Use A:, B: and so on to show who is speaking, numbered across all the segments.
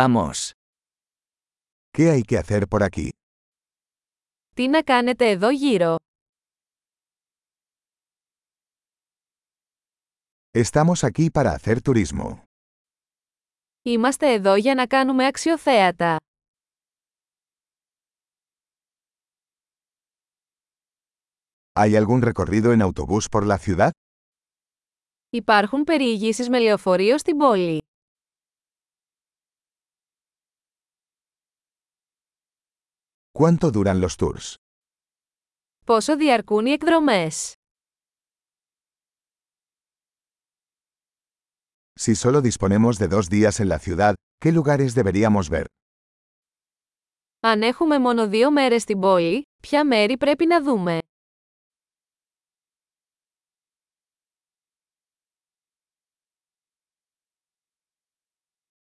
A: Vamos.
B: ¿Qué hay que hacer por aquí?
C: Τι να κάνετε εδώ γύρω.
B: Estamos aquí para hacer turismo.
C: Είμαστε εδώ για να κάνουμε αξιοθέατα.
B: ¿Hay algún recorrido en autobús por la ciudad?
C: Υπάρχουν περιηγήσεις με λεωφορείο στην πόλη.
B: ¿Cuánto duran los tours?
C: Πόσο διαρκούν οι εκδρομές?
B: Si solo disponemos de dos días en la ciudad, ¿qué lugares deberíamos ver?
C: Αν έχουμε μόνο δύο μέρες στην πόλη, ποια μέρη πρέπει να δούμε?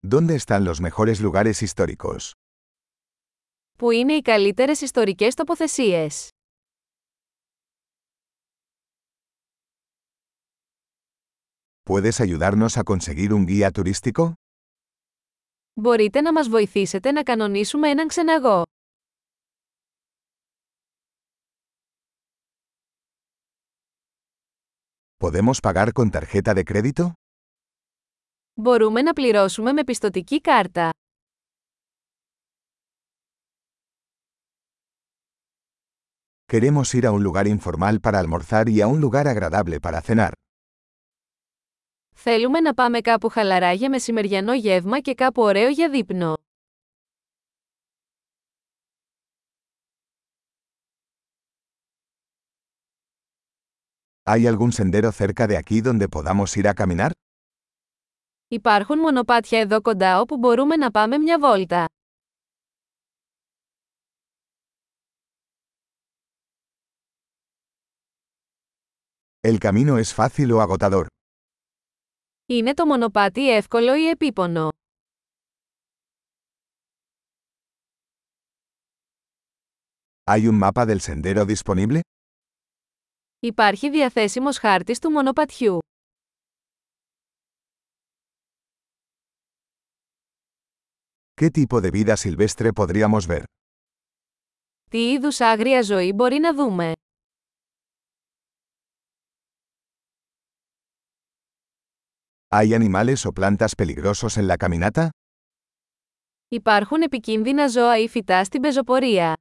B: ¿Dónde están los mejores lugares históricos?
C: Πού είναι οι καλύτερες ιστορικές τοποθεσίες.
B: ¿Puedes ayudarnos a conseguir un guía turístico?
C: Μπορείτε να μας βοηθήσετε να κανονίσουμε έναν ξεναγό.
B: ¿Podemos pagar con tarjeta de crédito?
C: Μπορούμε να πληρώσουμε με πιστοτική κάρτα.
B: Queremos ir a un lugar informal para almorzar y a un lugar agradable para cenar.
C: Θέλουμε να πάμε κάπου χαλαρά για μεσημεριανό γεύμα και κάπου ωραίο για δείπνο.
B: ¿Hay algún sendero cerca de aquí donde podamos ir a caminar?
C: Υπάρχουν μονοπάτια εδώ κοντά όπου μπορούμε να πάμε.
B: El camino es fácil o agotador.
C: Είναι το μονοπάτι εύκολο ή επίπονο.
B: Hay un mapa del sendero disponible?
C: Υπάρχει διαθέσιμος χάρτης του μονοπατιού.
B: ¿Qué tipo de vida silvestre podríamos ver?
C: Τι είδους άγρια ζωή μπορεί να δούμε?
B: ¿Hay animales o plantas peligrosos en la caminata?
C: Υπάρχουν επικίνδυνα ζώα ή φυτά στην πεζοπορία.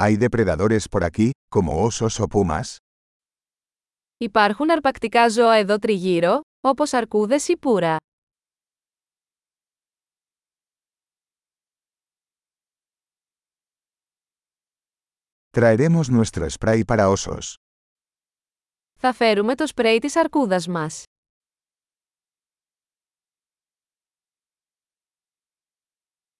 B: ¿Hay depredadores por aquí, como osos o pumas?
C: Υπάρχουν αρπακτικά ζώα εδώ τριγύρω, όπως αρκούδες ή πουρα.
B: Traeremos nuestro spray para osos.
C: Θα φέρουμε το σπρέι της αρκούδας μας.